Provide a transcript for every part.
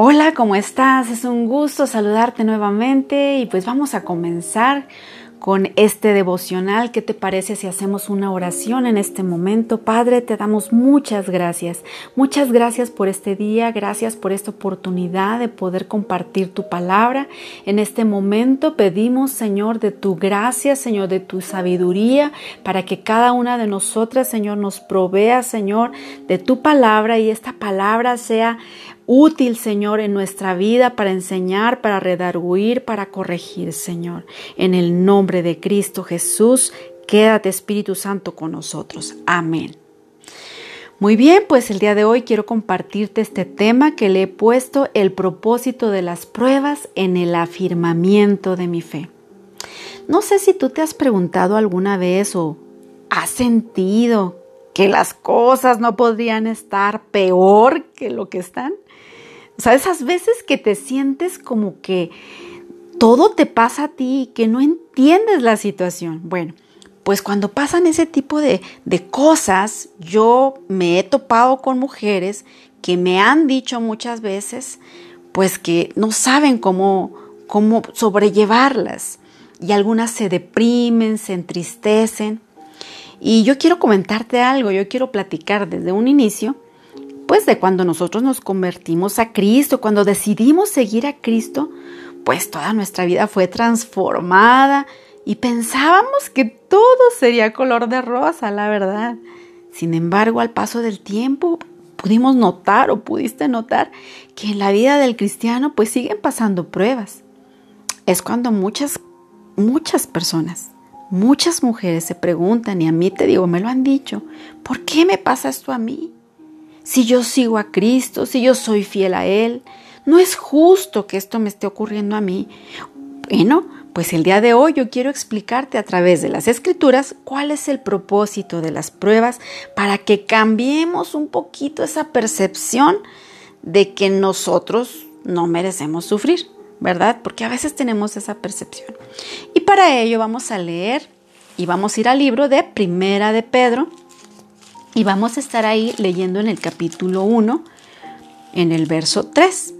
Hola, ¿cómo estás? Es un gusto saludarte nuevamente y pues vamos a comenzar con este devocional. ¿Qué te parece si hacemos una oración en este momento? Padre, te damos muchas gracias. Muchas gracias por este día, gracias por esta oportunidad de poder compartir tu palabra. En este momento pedimos, Señor, de tu gracia, Señor, de tu sabiduría, para que cada una de nosotras, Señor, nos provea, Señor, de tu palabra y esta palabra sea útil, Señor, en nuestra vida para enseñar, para redarguir, para corregir, Señor. En el nombre de Cristo Jesús, quédate Espíritu Santo con nosotros. Amén. Muy bien, pues el día de hoy quiero compartirte este tema que le he puesto el propósito de las pruebas en el afirmamiento de mi fe. No sé si tú te has preguntado alguna vez o has sentido que las cosas no podrían estar peor que lo que están. O sea, esas veces que te sientes como que todo te pasa a ti y que no entiendes la situación. Bueno, pues cuando pasan ese tipo de, de cosas, yo me he topado con mujeres que me han dicho muchas veces, pues que no saben cómo, cómo sobrellevarlas. Y algunas se deprimen, se entristecen. Y yo quiero comentarte algo, yo quiero platicar desde un inicio pues de cuando nosotros nos convertimos a Cristo, cuando decidimos seguir a Cristo, pues toda nuestra vida fue transformada y pensábamos que todo sería color de rosa, la verdad. Sin embargo, al paso del tiempo pudimos notar o pudiste notar que en la vida del cristiano pues siguen pasando pruebas. Es cuando muchas, muchas personas, muchas mujeres se preguntan y a mí te digo, me lo han dicho, ¿por qué me pasa esto a mí? si yo sigo a Cristo, si yo soy fiel a Él. No es justo que esto me esté ocurriendo a mí. Bueno, pues el día de hoy yo quiero explicarte a través de las escrituras cuál es el propósito de las pruebas para que cambiemos un poquito esa percepción de que nosotros no merecemos sufrir, ¿verdad? Porque a veces tenemos esa percepción. Y para ello vamos a leer y vamos a ir al libro de Primera de Pedro, y vamos a estar ahí leyendo en el capítulo 1, en el verso 3.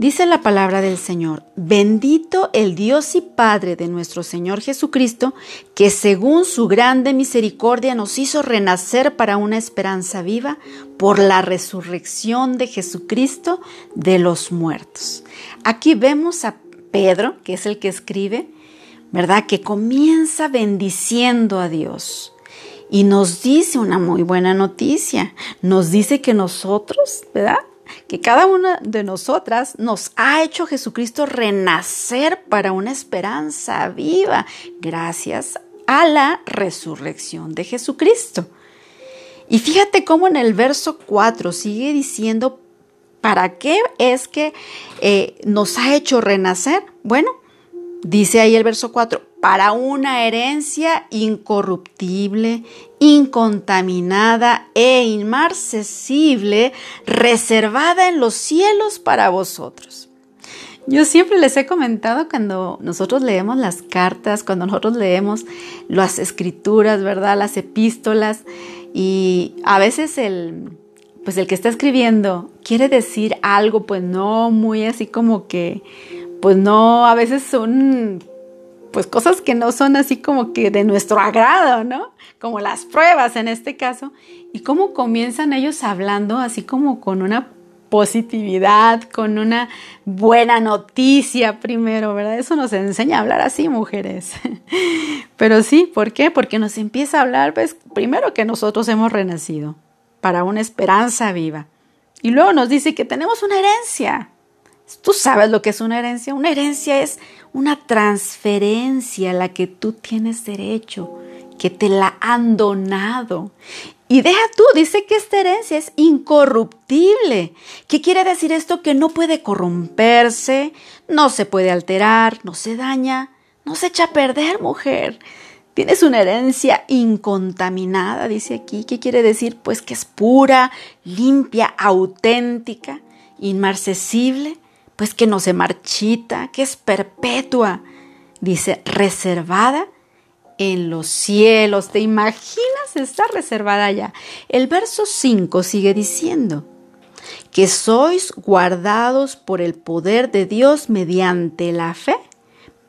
Dice la palabra del Señor, bendito el Dios y Padre de nuestro Señor Jesucristo, que según su grande misericordia nos hizo renacer para una esperanza viva por la resurrección de Jesucristo de los muertos. Aquí vemos a Pedro, que es el que escribe, ¿verdad? Que comienza bendiciendo a Dios y nos dice una muy buena noticia. Nos dice que nosotros, ¿verdad? Que cada una de nosotras nos ha hecho Jesucristo renacer para una esperanza viva gracias a la resurrección de Jesucristo. Y fíjate cómo en el verso 4 sigue diciendo, ¿para qué es que eh, nos ha hecho renacer? Bueno, dice ahí el verso 4, para una herencia incorruptible, incontaminada e inmarcesible, reservada en los cielos para vosotros. Yo siempre les he comentado cuando nosotros leemos las cartas, cuando nosotros leemos las escrituras, ¿verdad? Las epístolas y a veces el pues el que está escribiendo quiere decir algo pues no muy así como que pues no, a veces son pues cosas que no son así como que de nuestro agrado, ¿no? Como las pruebas en este caso. Y cómo comienzan ellos hablando así como con una positividad, con una buena noticia primero, ¿verdad? Eso nos enseña a hablar así, mujeres. Pero sí, ¿por qué? Porque nos empieza a hablar, pues, primero que nosotros hemos renacido para una esperanza viva. Y luego nos dice que tenemos una herencia. Tú sabes lo que es una herencia. Una herencia es una transferencia a la que tú tienes derecho, que te la han donado. Y deja tú, dice que esta herencia es incorruptible. ¿Qué quiere decir esto? Que no puede corromperse, no se puede alterar, no se daña, no se echa a perder, mujer. Tienes una herencia incontaminada, dice aquí. ¿Qué quiere decir? Pues que es pura, limpia, auténtica, inmarcesible pues que no se marchita, que es perpetua. Dice, reservada en los cielos. ¿Te imaginas? Está reservada ya. El verso 5 sigue diciendo que sois guardados por el poder de Dios mediante la fe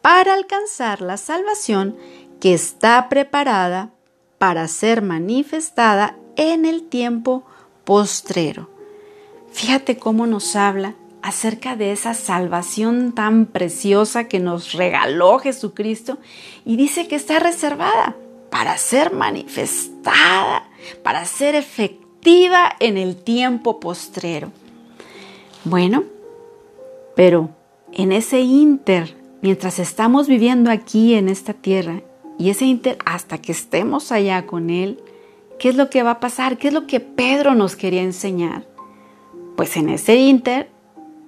para alcanzar la salvación que está preparada para ser manifestada en el tiempo postrero. Fíjate cómo nos habla acerca de esa salvación tan preciosa que nos regaló Jesucristo y dice que está reservada para ser manifestada, para ser efectiva en el tiempo postrero. Bueno, pero en ese inter, mientras estamos viviendo aquí en esta tierra, y ese inter hasta que estemos allá con Él, ¿qué es lo que va a pasar? ¿Qué es lo que Pedro nos quería enseñar? Pues en ese inter,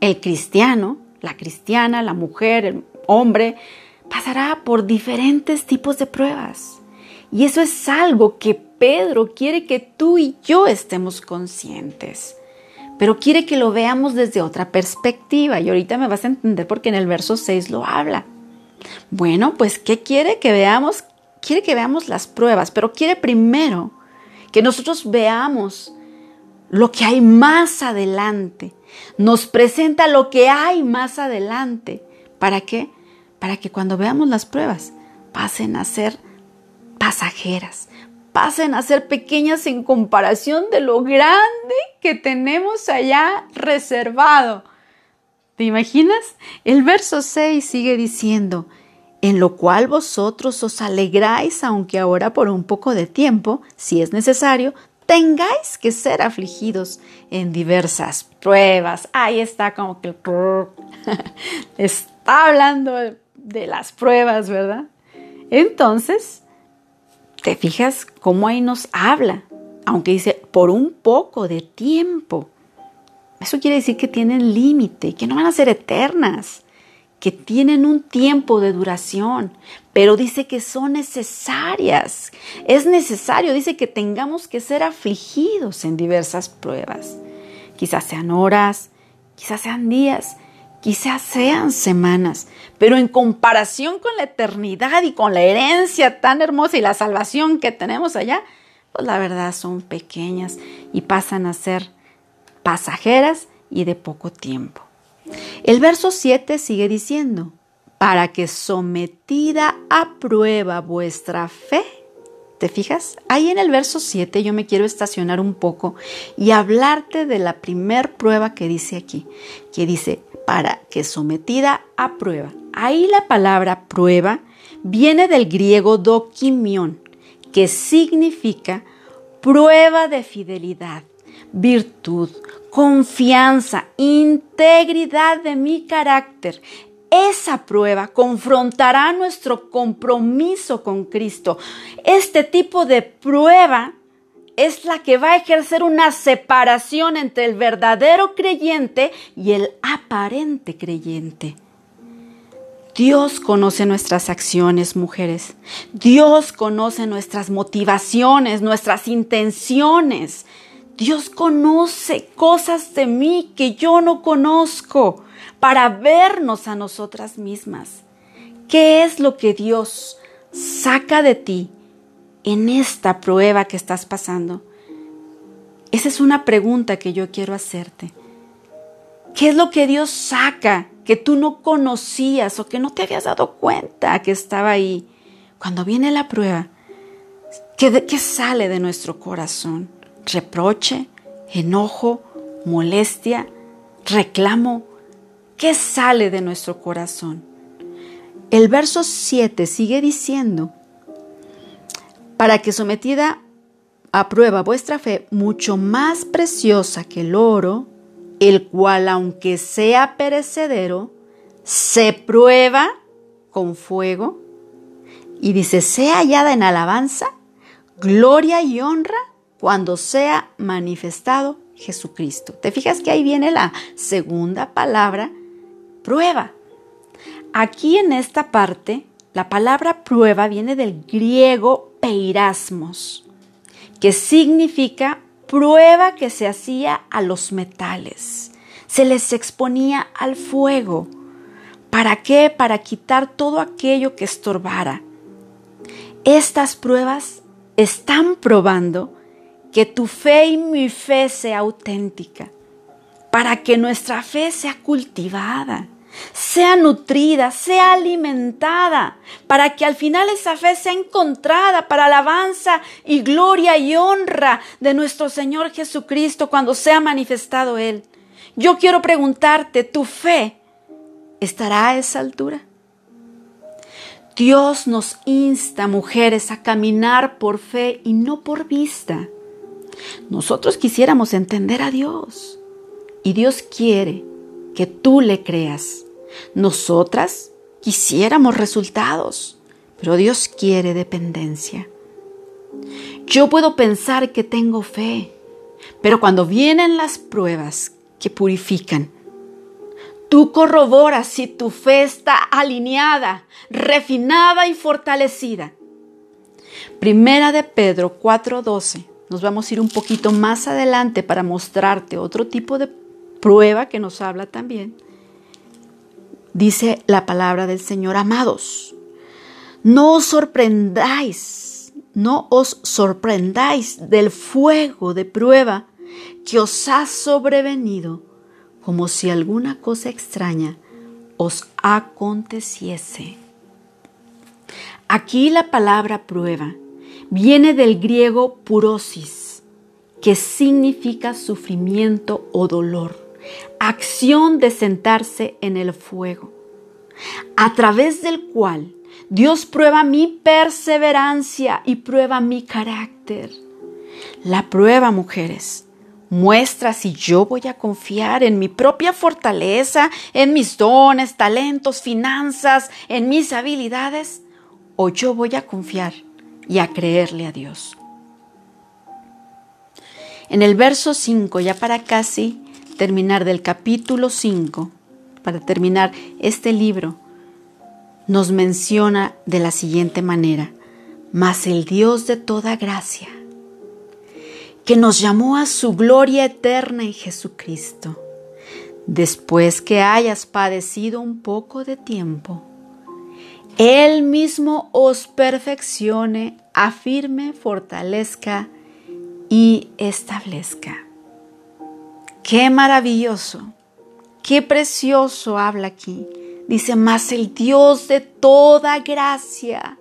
el cristiano, la cristiana, la mujer, el hombre, pasará por diferentes tipos de pruebas. Y eso es algo que Pedro quiere que tú y yo estemos conscientes. Pero quiere que lo veamos desde otra perspectiva. Y ahorita me vas a entender porque en el verso 6 lo habla. Bueno, pues ¿qué quiere que veamos? Quiere que veamos las pruebas, pero quiere primero que nosotros veamos lo que hay más adelante. Nos presenta lo que hay más adelante. ¿Para qué? Para que cuando veamos las pruebas pasen a ser pasajeras, pasen a ser pequeñas en comparación de lo grande que tenemos allá reservado. ¿Te imaginas? El verso 6 sigue diciendo, en lo cual vosotros os alegráis, aunque ahora por un poco de tiempo, si es necesario, tengáis que ser afligidos en diversas pruebas. Ahí está como que está hablando de las pruebas, ¿verdad? Entonces, ¿te fijas cómo ahí nos habla? Aunque dice por un poco de tiempo. Eso quiere decir que tienen límite, que no van a ser eternas que tienen un tiempo de duración, pero dice que son necesarias. Es necesario, dice que tengamos que ser afligidos en diversas pruebas. Quizás sean horas, quizás sean días, quizás sean semanas, pero en comparación con la eternidad y con la herencia tan hermosa y la salvación que tenemos allá, pues la verdad son pequeñas y pasan a ser pasajeras y de poco tiempo. El verso 7 sigue diciendo, para que sometida a prueba vuestra fe. ¿Te fijas? Ahí en el verso 7 yo me quiero estacionar un poco y hablarte de la primer prueba que dice aquí, que dice, para que sometida a prueba. Ahí la palabra prueba viene del griego dokimion, que significa prueba de fidelidad, virtud, confianza, integridad de mi carácter. Esa prueba confrontará nuestro compromiso con Cristo. Este tipo de prueba es la que va a ejercer una separación entre el verdadero creyente y el aparente creyente. Dios conoce nuestras acciones, mujeres. Dios conoce nuestras motivaciones, nuestras intenciones. Dios conoce cosas de mí que yo no conozco para vernos a nosotras mismas. ¿Qué es lo que Dios saca de ti en esta prueba que estás pasando? Esa es una pregunta que yo quiero hacerte. ¿Qué es lo que Dios saca que tú no conocías o que no te habías dado cuenta que estaba ahí? Cuando viene la prueba, ¿qué, qué sale de nuestro corazón? Reproche, enojo, molestia, reclamo. ¿Qué sale de nuestro corazón? El verso 7 sigue diciendo, para que sometida a prueba vuestra fe, mucho más preciosa que el oro, el cual aunque sea perecedero, se prueba con fuego, y dice, sea hallada en alabanza, gloria y honra cuando sea manifestado Jesucristo. ¿Te fijas que ahí viene la segunda palabra, prueba? Aquí en esta parte, la palabra prueba viene del griego peirasmos, que significa prueba que se hacía a los metales. Se les exponía al fuego. ¿Para qué? Para quitar todo aquello que estorbara. Estas pruebas están probando que tu fe y mi fe sea auténtica. para que nuestra fe sea cultivada, sea nutrida, sea alimentada, para que al final esa fe sea encontrada para alabanza y gloria y honra de nuestro Señor Jesucristo cuando sea manifestado Él. Yo quiero preguntarte, ¿tu fe estará a esa altura? Dios nos insta, mujeres, a caminar por fe y no por vista. Nosotros quisiéramos entender a Dios y Dios quiere que tú le creas. Nosotras quisiéramos resultados, pero Dios quiere dependencia. Yo puedo pensar que tengo fe, pero cuando vienen las pruebas que purifican, Tú corroboras si tu fe está alineada, refinada y fortalecida. Primera de Pedro 4:12. Nos vamos a ir un poquito más adelante para mostrarte otro tipo de prueba que nos habla también. Dice la palabra del Señor, amados, no os sorprendáis, no os sorprendáis del fuego de prueba que os ha sobrevenido como si alguna cosa extraña os aconteciese. Aquí la palabra prueba viene del griego purosis, que significa sufrimiento o dolor, acción de sentarse en el fuego, a través del cual Dios prueba mi perseverancia y prueba mi carácter. La prueba, mujeres, muestra si yo voy a confiar en mi propia fortaleza, en mis dones, talentos, finanzas, en mis habilidades, o yo voy a confiar y a creerle a Dios. En el verso 5, ya para casi terminar del capítulo 5, para terminar este libro, nos menciona de la siguiente manera, mas el Dios de toda gracia, que nos llamó a su gloria eterna en Jesucristo. Después que hayas padecido un poco de tiempo, Él mismo os perfeccione, afirme, fortalezca y establezca. Qué maravilloso, qué precioso habla aquí. Dice, más el Dios de toda gracia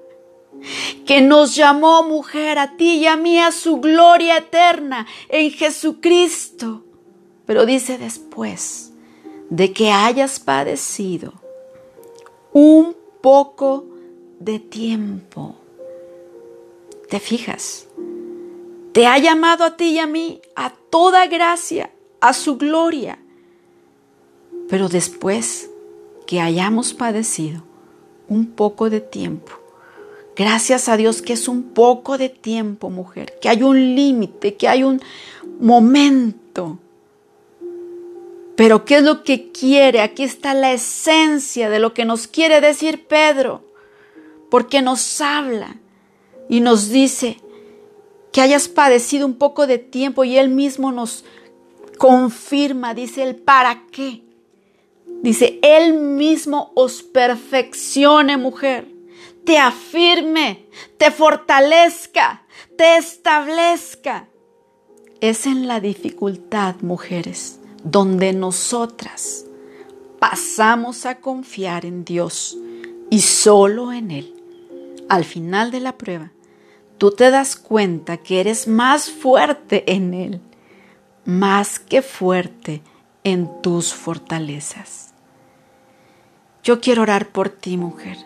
que nos llamó mujer a ti y a mí a su gloria eterna en Jesucristo. Pero dice después de que hayas padecido un poco de tiempo. ¿Te fijas? Te ha llamado a ti y a mí a toda gracia, a su gloria. Pero después que hayamos padecido un poco de tiempo, Gracias a Dios que es un poco de tiempo, mujer, que hay un límite, que hay un momento. Pero ¿qué es lo que quiere? Aquí está la esencia de lo que nos quiere decir Pedro, porque nos habla y nos dice que hayas padecido un poco de tiempo y él mismo nos confirma, dice el para qué. Dice, él mismo os perfeccione, mujer te afirme, te fortalezca, te establezca. Es en la dificultad, mujeres, donde nosotras pasamos a confiar en Dios y solo en Él. Al final de la prueba, tú te das cuenta que eres más fuerte en Él, más que fuerte en tus fortalezas. Yo quiero orar por ti, mujer.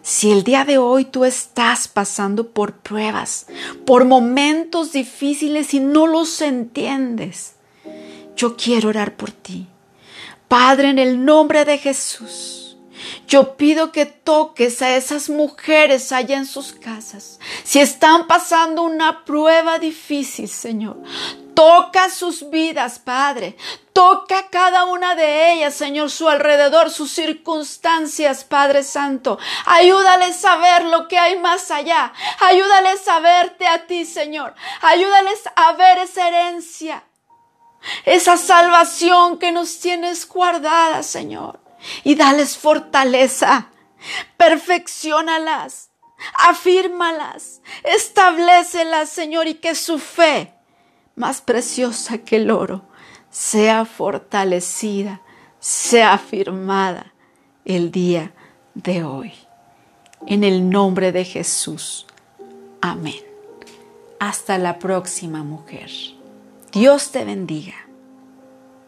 Si el día de hoy tú estás pasando por pruebas, por momentos difíciles y no los entiendes, yo quiero orar por ti. Padre, en el nombre de Jesús, yo pido que toques a esas mujeres allá en sus casas. Si están pasando una prueba difícil, Señor, Toca sus vidas, Padre. Toca cada una de ellas, Señor, su alrededor, sus circunstancias, Padre Santo. Ayúdales a ver lo que hay más allá. Ayúdales a verte a ti, Señor. Ayúdales a ver esa herencia, esa salvación que nos tienes guardada, Señor. Y dales fortaleza. Perfeccionalas. Afírmalas. Establecelas, Señor, y que su fe más preciosa que el oro, sea fortalecida, sea afirmada el día de hoy. En el nombre de Jesús. Amén. Hasta la próxima mujer. Dios te bendiga.